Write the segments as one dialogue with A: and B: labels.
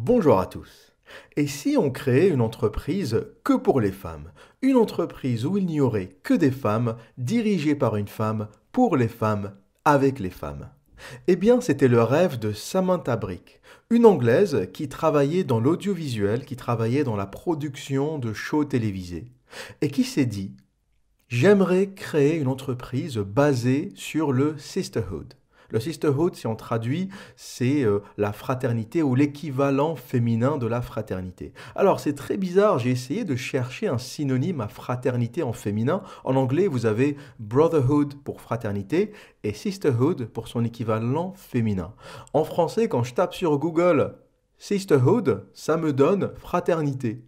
A: Bonjour à tous. Et si on créait une entreprise que pour les femmes? Une entreprise où il n'y aurait que des femmes, dirigée par une femme, pour les femmes, avec les femmes Eh bien, c'était le rêve de Samantha Brick, une Anglaise qui travaillait dans l'audiovisuel, qui travaillait dans la production de shows télévisés, et qui s'est dit J'aimerais créer une entreprise basée sur le sisterhood. Le sisterhood, si on traduit, c'est euh, la fraternité ou l'équivalent féminin de la fraternité. Alors c'est très bizarre, j'ai essayé de chercher un synonyme à fraternité en féminin. En anglais, vous avez brotherhood pour fraternité et sisterhood pour son équivalent féminin. En français, quand je tape sur Google sisterhood, ça me donne fraternité.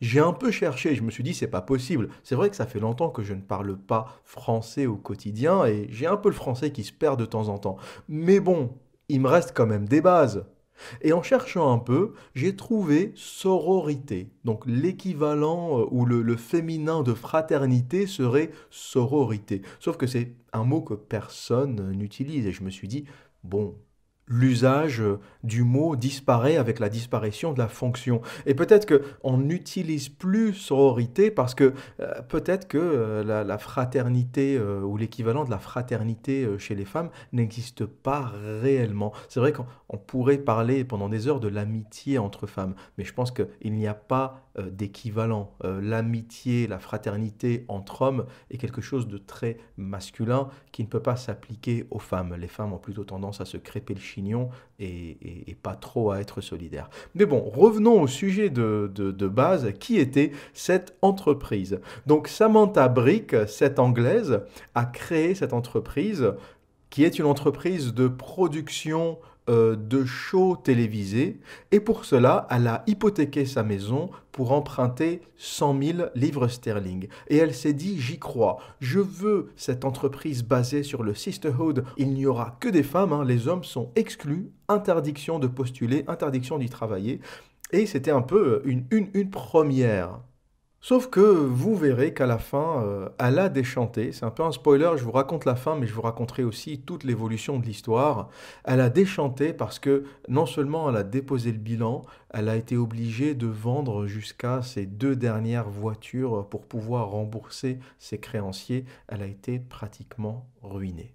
A: J'ai un peu cherché, je me suis dit c'est pas possible. C'est vrai que ça fait longtemps que je ne parle pas français au quotidien et j'ai un peu le français qui se perd de temps en temps. Mais bon, il me reste quand même des bases. Et en cherchant un peu, j'ai trouvé sororité. Donc l'équivalent euh, ou le, le, féminin de fraternité serait sororité. Sauf que c'est un mot que personne n'utilise. Et je me suis dit, bon, l'usage du mot disparaît avec la disparition de la fonction. Et peut-être qu'on n'utilise plus sororité parce que euh, peut-être que euh, la, fraternité euh, ou l'équivalent de la fraternité chez les femmes n'existe pas réellement. C'est vrai qu'on pourrait parler pendant des heures de l'amitié entre femmes, mais je pense qu'il n'y a pas d'équivalent. L'amitié, la fraternité entre hommes est quelque chose de très masculin qui ne peut pas s'appliquer aux femmes. Les femmes ont plutôt tendance à se crêper le chien et, pas trop à être solidaire. Mais bon, revenons au sujet de, de, base, qui était cette entreprise? Donc Samantha Brick, cette Anglaise, a créé cette entreprise qui est une entreprise de production euh, de shows télévisés. Et pour cela, elle a hypothéqué sa maison pour emprunter 100 000 livres sterling. Et elle s'est dit, j'y crois, je veux cette entreprise basée sur le sisterhood. Il n'y aura que des femmes, hein. les hommes sont exclus, interdiction de postuler, interdiction d'y travailler. Et c'était un peu une, une, une première. Sauf que vous verrez qu'à la fin, euh, elle a déchanté. C'est un peu un spoiler, je vous raconte la fin, mais je vous raconterai aussi toute l'évolution de l'histoire. Elle a déchanté parce que non seulement elle a déposé le bilan, elle a été obligée de vendre jusqu'à ses deux dernières voitures pour pouvoir rembourser ses créanciers. Elle a été pratiquement ruinée.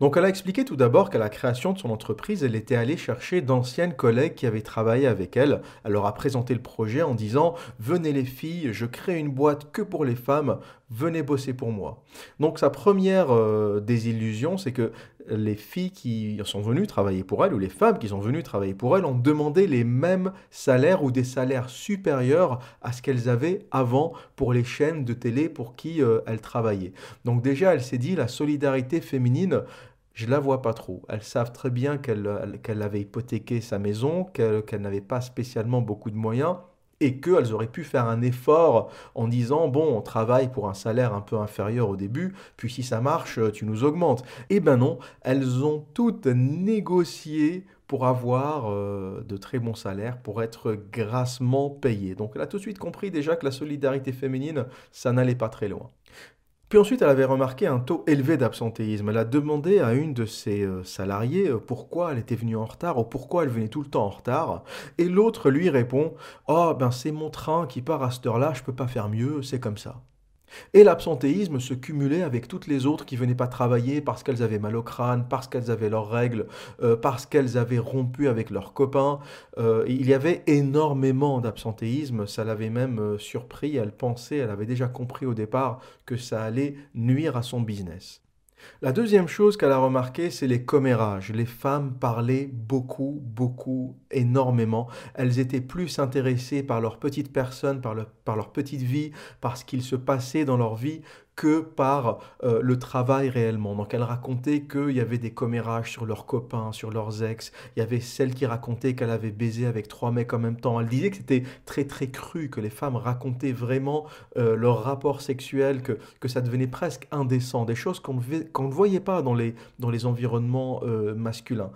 A: Donc elle a expliqué tout d'abord qu'à la création de son entreprise, elle était allée chercher d'anciennes collègues qui avaient travaillé avec elle. Elle leur a présenté le projet en disant Venez les filles, je crée une boîte que pour les femmes, venez bosser pour moi. Donc sa première euh, désillusion, c'est que les filles qui sont venues travailler pour elle, ou les femmes qui sont venues travailler pour elle, ont demandé les mêmes salaires ou des salaires supérieurs à ce qu'elles avaient avant pour les chaînes de télé pour qui euh, elles travaillaient. Donc déjà, elle s'est dit, la solidarité féminine, je la vois pas trop. Elles savent très bien qu'elle avait hypothéqué sa maison, qu'elle n'avait pas spécialement beaucoup de moyens et qu'elles auraient pu faire un effort en disant bon, on travaille pour un salaire un peu inférieur au début, puis si ça marche, tu nous augmentes. Eh ben non, elles ont toutes négocié pour avoir euh, de très bons salaires, pour être grassement payées. Donc elle a tout de suite compris déjà que la solidarité féminine, ça n'allait pas très loin. Puis ensuite, elle avait remarqué un taux élevé d'absentéisme. Elle a demandé à une de ses euh, salariés euh, pourquoi elle était venue en retard ou pourquoi elle venait tout le temps en retard. Et l'autre lui répond Oh, ben c'est mon train qui part à cette heure-là, je peux pas faire mieux, c'est comme ça. Et l'absentéisme se cumulait avec toutes les autres qui venaient pas travailler parce qu'elles avaient mal au crâne, parce qu'elles avaient leurs règles, euh, parce qu'elles avaient rompu avec leurs copains. Euh, il y avait énormément d'absentéisme, ça l'avait même euh, surpris, elle pensait, elle avait déjà compris au départ que ça allait nuire à son business. La deuxième chose qu'elle a remarqué, c'est les commérages. Les femmes parlaient beaucoup, beaucoup, énormément. Elles étaient plus intéressées par leur petite personne, par, par leur petite vie, par ce qu'il se passait dans leur vie, que par euh, le travail réellement. Donc elle racontait qu'il y avait des commérages sur leurs copains, sur leurs ex. Il y avait celle qui racontait qu'elle avait baisé avec trois mecs en même temps. Elle disait que c'était très très cru, que les femmes racontaient vraiment euh, leur rapport sexuel, que, que ça devenait presque indécent, des choses qu'on ne, voyait pas dans les, dans les environnements euh, masculins.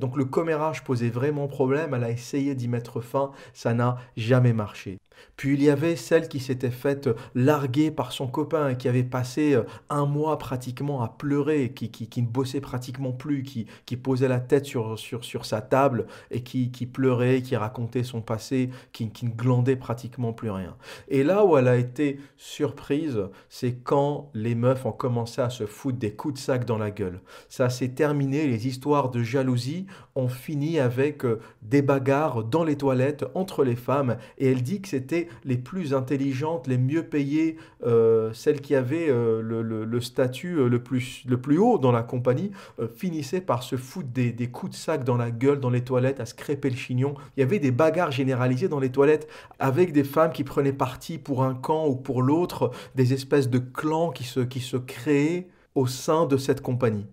A: donc le commérage posait vraiment problème, elle a essayé d'y mettre fin, ça n'a jamais marché. Puis il y avait celle qui s'était faite larguer par son copain et qui avait passé euh, un mois pratiquement à pleurer, qui, qui, ne bossait pratiquement plus, qui, qui posait la tête sur, sur, sur sa table et qui, qui pleurait, qui racontait son passé, qui, qui ne glandait pratiquement plus rien. Et là où elle a été surprise, c'est quand les meufs ont commencé à se foutre des coups de sac dans la gueule. Ça s'est terminé, les histoires de jalousie ont fini avec euh, des bagarres dans les toilettes entre les femmes et elle dit que c'était les plus intelligentes, les mieux payées, euh, celles qui avaient euh, le, statut euh, le, plus, le plus haut dans la compagnie, finissaient par se foutre des, coups de sac dans la gueule, dans les toilettes, à se crêper le chignon. Il y avait des bagarres généralisées dans les toilettes avec des femmes qui prenaient parti pour un camp ou pour l'autre, des espèces de clans qui se, qui se créaient au sein de cette compagnie.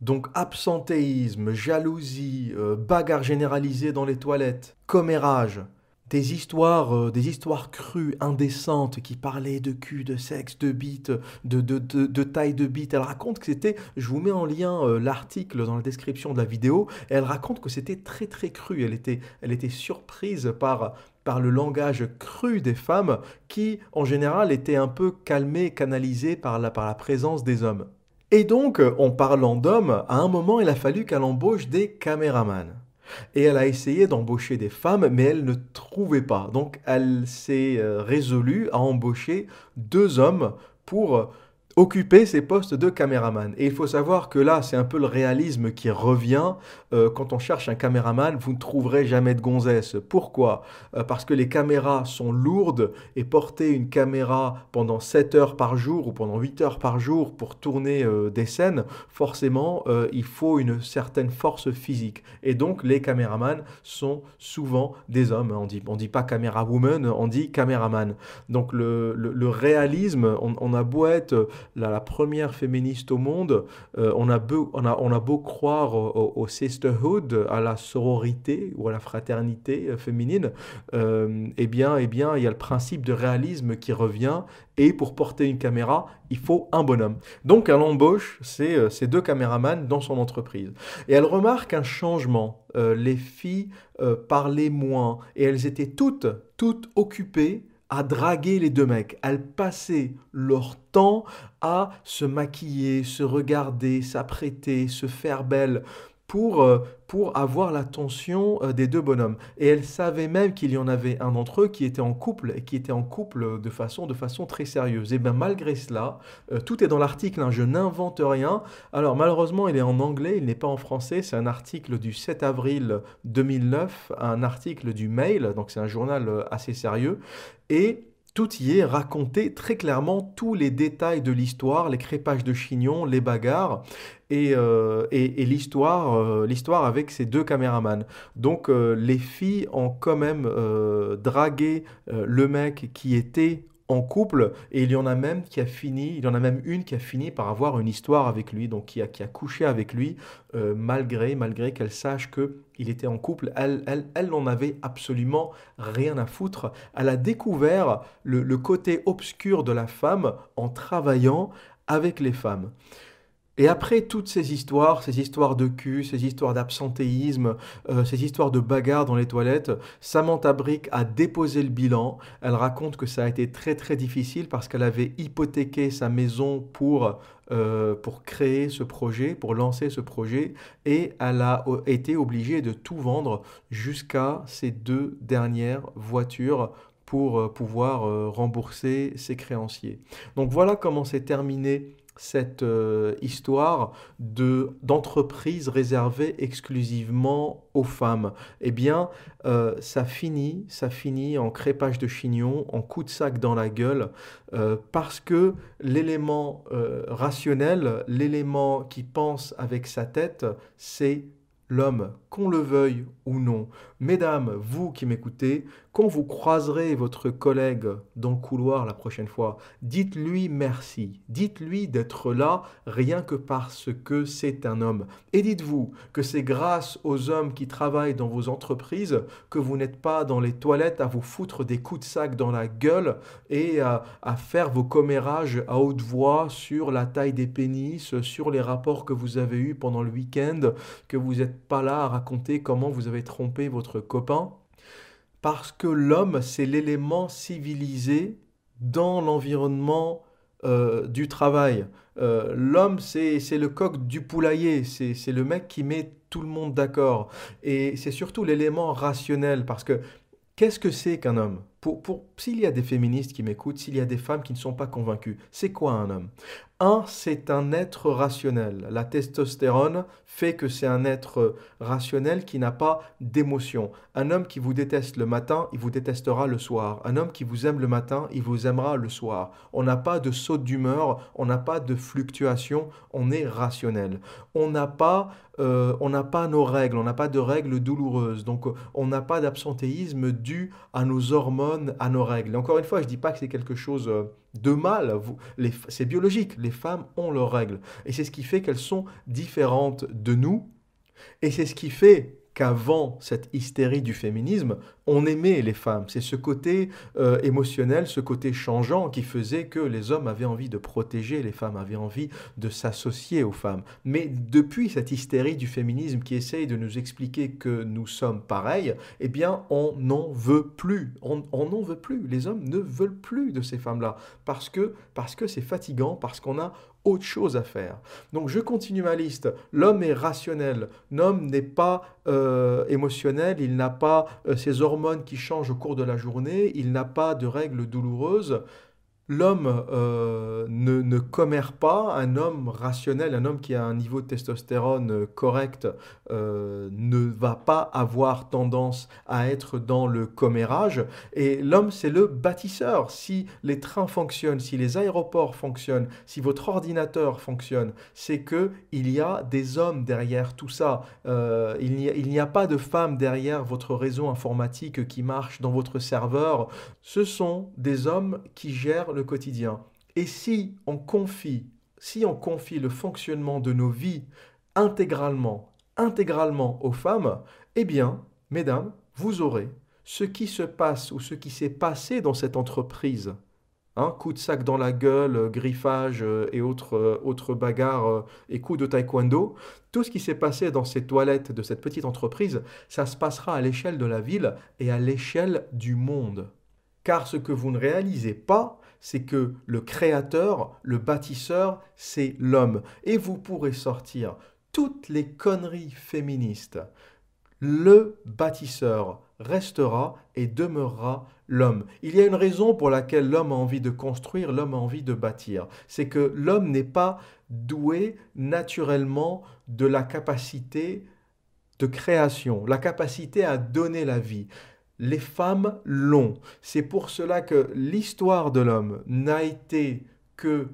A: Donc absentéisme, jalousie, bagarre généralisée dans les toilettes, commérage, des histoires, euh, des histoires crues, indécentes, qui parlaient de cul, de sexe, de bite, de, de, de, taille de bite. Elle raconte que c'était, je vous mets en lien euh, l'article dans la description de la vidéo, elle raconte que c'était très très cru. Elle était, elle était surprise par, par le langage cru des femmes qui, en général, était un peu calmé, canalisé par la, par la présence des hommes. Et donc, en parlant d'hommes, à un moment, il a fallu qu'elle embauche des caméramans. Et elle a essayé d'embaucher des femmes, mais elle ne trouvait pas. Donc elle s'est euh, résolue à embaucher deux hommes pour occuper ces postes de caméraman. Et il faut savoir que là, c'est un peu le réalisme qui revient. Euh, quand on cherche un caméraman, vous ne trouverez jamais de gonzesse. Pourquoi? Euh, Parce que les caméras sont lourdes et porter une caméra pendant 7 heures par jour ou pendant 8 heures par jour pour tourner euh, des scènes, forcément, il faut une certaine force physique. Et donc, les caméramans sont souvent des hommes. On dit, on dit pas caméra woman, on dit caméraman. Donc, le, le, réalisme, on, on, a beau être la, première féministe au monde, euh, on, a beau, on, a, on, a beau croire au, sisterhood, à la sororité ou à la fraternité euh, féminine, euh, eh, bien, eh bien, il y a le principe de réalisme qui revient et pour porter une caméra, il faut un bonhomme. Donc elle embauche ces, deux caméramans dans son entreprise. Et elle remarque un changement. les filles parlaient moins et elles étaient toutes, toutes occupées à draguer les deux mecs. Elles passaient leur temps à se maquiller, se regarder, s'apprêter, se faire belle pour, euh, pour avoir l'attention euh, des deux bonhommes. Et elle savait même qu'il y en avait un d'entre eux qui était en couple et qui était en couple de façon, de façon très sérieuse. Et bien malgré cela, euh, tout est dans l'article, hein, je n'invente rien. Alors malheureusement, il est en anglais, il n'est pas en français. C'est un article du 7 avril 2009, un article du Mail, donc c'est un journal assez sérieux. Et tout y est raconté très clairement, tous les détails de l'histoire, les crépages de chignon, les bagarres et, euh, l'histoire, euh, l'histoire avec ces deux caméramans. Donc euh, les filles ont quand même dragué le mec qui était en couple et il y en a même qui a fini, il y en a même une qui a fini par avoir une histoire avec lui, donc qui a, qui a couché avec lui euh, malgré, malgré qu'elle sache que il était en couple. Elle, elle, elle n'en avait absolument rien à foutre. Elle a découvert le, le côté obscur de la femme en travaillant avec les femmes. Et après toutes ces histoires, ces histoires de cul, ces histoires d'absentéisme, euh, ces histoires de bagarres dans les toilettes, Samantha Brick a déposé le bilan. Elle raconte que ça a été très très difficile parce qu'elle avait hypothéqué sa maison pour, euh, pour créer ce projet, pour lancer ce projet, et elle a été obligée de tout vendre jusqu'à ces deux dernières voitures pour euh, pouvoir rembourser ses créanciers. Donc voilà comment s'est terminé cette euh, histoire de d'entreprise réservée exclusivement aux femmes. Eh bien, euh, ça finit, ça finit en crépage de chignon, en coup de sac dans la gueule, euh, parce que l'élément rationnel, l'élément qui pense avec sa tête, c'est l'homme, qu'on le veuille ou non. Mesdames, vous qui m'écoutez, quand vous croiserez votre collègue dans le couloir la prochaine fois, dites-lui merci. Dites-lui d'être là rien que parce que c'est un homme. Et dites-vous que c'est grâce aux hommes qui travaillent dans vos entreprises que vous n'êtes pas dans les toilettes à vous foutre des coups de sac dans la gueule et à, faire vos commérages à haute voix sur la taille des pénis, sur les rapports que vous avez eus pendant le week-end, que vous n'êtes pas là à comment vous avez trompé votre copain Parce que l'homme, c'est l'élément civilisé dans l'environnement euh, du travail. Euh, l'homme, c'est le coq du poulailler, c'est le mec qui met tout le monde d'accord. Et c'est surtout l'élément rationnel, parce que qu'est-ce que c'est qu'un homme? Pour, pour S'il y a des féministes qui m'écoutent, s'il y a des femmes qui ne sont pas convaincues, c'est quoi un homme? Un, c'est un être rationnel. La testostérone fait que c'est un être rationnel qui n'a pas d'émotion. Un homme qui vous déteste le matin, il vous détestera le soir. Un homme qui vous aime le matin, il vous aimera le soir. On n'a pas de saut d'humeur, on n'a pas de fluctuation, on est rationnel. On n'a pas, euh, on n'a pas nos règles, on n'a pas de règles douloureuses. Donc on n'a pas d'absentéisme dû à nos hormones, à nos règles. encore une fois, je ne dis pas que c'est quelque chose euh, de mal. C'est biologique, les femmes ont leurs règles. Et c'est ce qui fait qu'elles sont différentes de nous. Et c'est ce qui fait qu'avant cette hystérie du féminisme, on aimait les femmes. C'est ce côté euh, émotionnel, ce côté changeant qui faisait que les hommes avaient envie de protéger, les femmes avaient envie de s'associer aux femmes. Mais depuis cette hystérie du féminisme qui essaye de nous expliquer que nous sommes pareils, eh bien, on n'en veut plus. On n'en veut plus. Les hommes ne veulent plus de ces femmes-là parce que parce que c'est fatigant, parce qu'on a autre chose à faire. Donc je continue ma liste. L'homme est rationnel. L'homme n'est pas euh, émotionnel. Il n'a pas euh, ses hormones qui changent au cours de la journée. Il n'a pas de règles douloureuses l'homme euh, ne, ne, commère pas, un homme rationnel, un homme qui a un niveau de testostérone euh, correct, euh, ne va pas avoir tendance à être dans le commérage. Et l'homme, c'est le bâtisseur. Si les trains fonctionnent, si les aéroports fonctionnent, si votre ordinateur fonctionne, c'est que il y a des hommes derrière tout ça. il n'y a, pas de femmes derrière votre réseau informatique qui marche dans votre serveur. Ce sont des hommes qui gèrent le quotidien. Et si on confie, si on confie le fonctionnement de nos vies intégralement, intégralement aux femmes, eh bien, mesdames, vous aurez ce qui se passe ou ce qui s'est passé dans cette entreprise. Hein, coup de sac dans la gueule, griffage euh, et autres, euh, autres bagarres euh, et coups de taekwondo, tout ce qui s'est passé dans ces toilettes de cette petite entreprise, ça se passera à l'échelle de la ville et à l'échelle du monde. Car ce que vous ne réalisez pas, c'est que le créateur, le bâtisseur, c'est l'homme. Et vous pourrez sortir toutes les conneries féministes. Le bâtisseur restera et demeurera l'homme. Il y a une raison pour laquelle l'homme a envie de construire, l'homme a envie de bâtir. C'est que l'homme n'est pas doué naturellement de la capacité de création, la capacité à donner la vie les femmes l'ont. C'est pour cela que l'histoire de l'homme n'a été que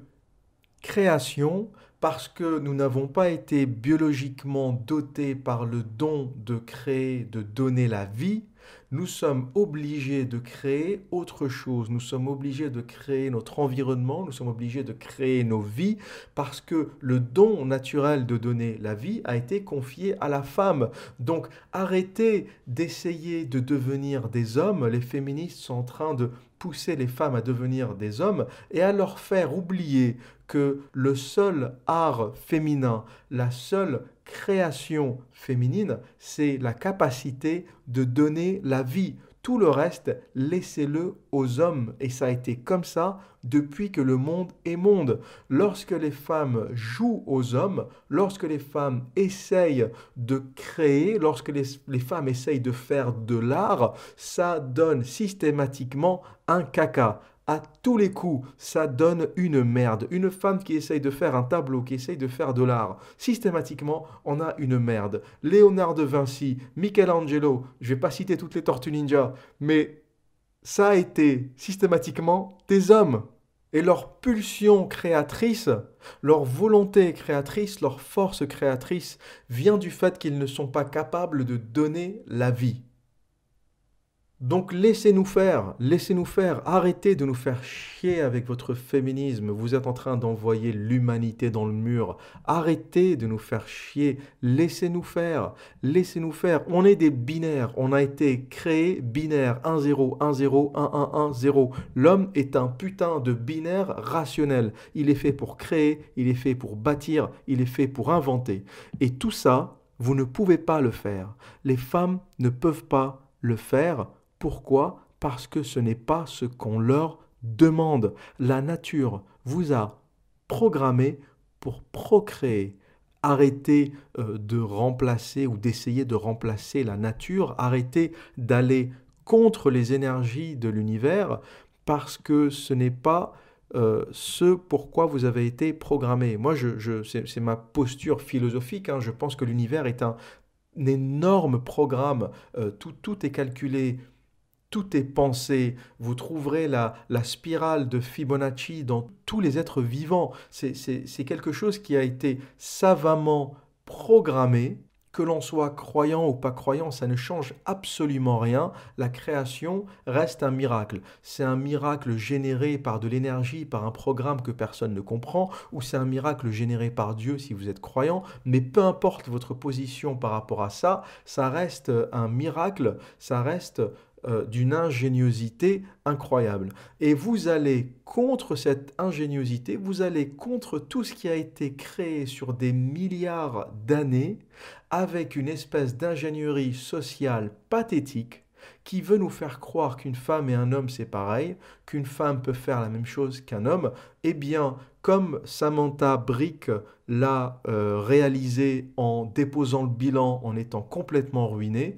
A: création, parce que nous n'avons pas été biologiquement dotés par le don de créer, de donner la vie, nous sommes obligés de créer autre chose. Nous sommes obligés de créer notre environnement, nous sommes obligés de créer nos vies parce que le don naturel de donner la vie a été confié à la femme. Donc arrêtez d'essayer de devenir des hommes. Les féministes sont en train de pousser les femmes à devenir des hommes et à leur faire oublier que le seul art féminin, la seule création féminine, c'est la capacité de donner la vie. Tout le reste, laissez-le aux hommes. Et ça a été comme ça depuis que le monde est monde. Lorsque les femmes jouent aux hommes, lorsque les femmes essayent de créer, lorsque les, les femmes essayent de faire de l'art, ça donne systématiquement un caca à tous les coups, ça donne une merde. Une femme qui essaye de faire un tableau, qui essaye de faire de l'art, systématiquement, on a une merde. Léonard de Vinci, Michelangelo, je vais pas citer toutes les tortues ninja, mais ça a été systématiquement des hommes. Et leur pulsion créatrice, leur volonté créatrice, leur force créatrice vient du fait qu'ils ne sont pas capables de donner la vie. Donc laissez-nous faire, laissez-nous faire, arrêtez de nous faire chier avec votre féminisme, vous êtes en train d'envoyer l'humanité dans le mur, arrêtez de nous faire chier, laissez-nous faire, laissez-nous faire, on est des binaires, on a été créé binaire, 1 0, 1 0, 1 1 1 0, l'homme est un putain de binaire rationnel, il est fait pour créer, il est fait pour bâtir, il est fait pour inventer, et tout ça, vous ne pouvez pas le faire, les femmes ne peuvent pas le faire, Pourquoi? Parce que ce n'est pas ce qu'on leur demande. La nature vous a programmé pour procréer. Arrêtez euh, de remplacer ou d'essayer de remplacer la nature. Arrêtez d'aller contre les énergies de l'univers parce que ce n'est pas euh, ce pourquoi vous avez été programmé. Moi, c'est ma posture philosophique. Hein. Je pense que l'univers est un, énorme programme. Euh, tout est calculé tout est pensé. Vous trouverez la, spirale de Fibonacci dans tous les êtres vivants. C'est quelque chose qui a été savamment programmé que l'on soit croyant ou pas croyant, ça ne change absolument rien. La création reste un miracle. C'est un miracle généré par de l'énergie, par un programme que personne ne comprend, ou c'est un miracle généré par Dieu si vous êtes croyant. Mais peu importe votre position par rapport à ça, ça reste un miracle, ça reste euh, d'une ingéniosité incroyable. Et vous allez contre cette ingéniosité, vous allez contre tout ce qui a été créé sur des milliards d'années avec une espèce d'ingénierie sociale pathétique qui veut nous faire croire qu'une femme et un homme c'est pareil, qu'une femme peut faire la même chose qu'un homme, eh bien, comme Samantha Brick l'a euh, réalisé en déposant le bilan en étant complètement ruinée,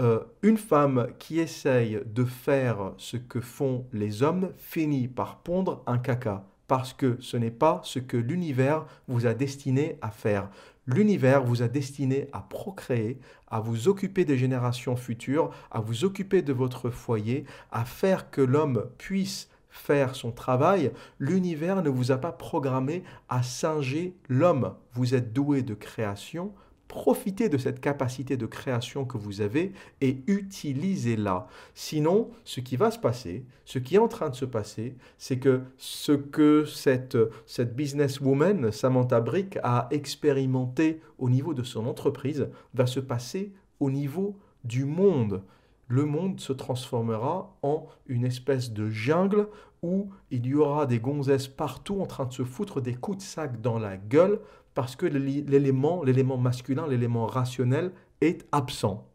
A: euh, une femme qui essaye de faire ce que font les hommes finit par pondre un caca, parce que ce n'est pas ce que l'univers vous a destiné à faire. L'univers vous a destiné à procréer, à vous occuper des générations futures, à vous occuper de votre foyer, à faire que l'homme puisse faire son travail. L'univers ne vous a pas programmé à singer l'homme. Vous êtes doué de création, Profitez de cette capacité de création que vous avez et utilisez-la. Sinon, ce qui va se passer, ce qui est en train de se passer, c'est que ce que cette, cette businesswoman, Samantha Brick, a expérimenté au niveau de son entreprise va se passer au niveau du monde. Le monde se transformera en une espèce de jungle où il y aura des gonzesses partout en train de se foutre des coups de sac dans la gueule parce que l'élément, masculin, l'élément rationnel est absent.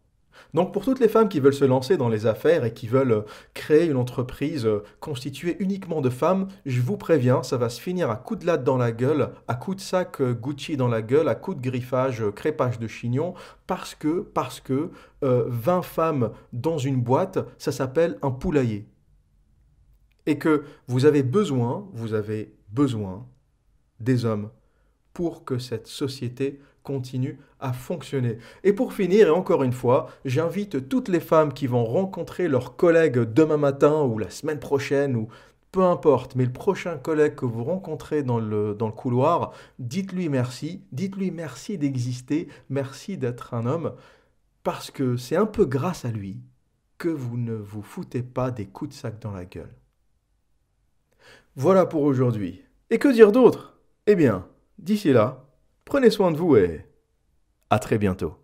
A: Donc pour toutes les femmes qui veulent se lancer dans les affaires et qui veulent créer une entreprise constituée uniquement de femmes, je vous préviens, ça va se finir à coups de latte dans la gueule, à coups de sac Gucci dans la gueule, à coups de griffage, crépage de chignon, parce que, parce que 20 euh, femmes dans une boîte, ça s'appelle un poulailler. Et que vous avez besoin, vous avez besoin des hommes pour que cette société continue à fonctionner. Et pour finir, et encore une fois, j'invite toutes les femmes qui vont rencontrer leurs collègues demain matin ou la semaine prochaine ou peu importe, mais le prochain collègue que vous rencontrez dans le, couloir, dites-lui merci, dites-lui merci d'exister, merci d'être un homme, parce que c'est un peu grâce à lui que vous ne vous foutez pas des coups de sac dans la gueule. Voilà pour aujourd'hui. Et que dire d'autre? Eh bien, D'ici là, prenez soin de vous et à très bientôt.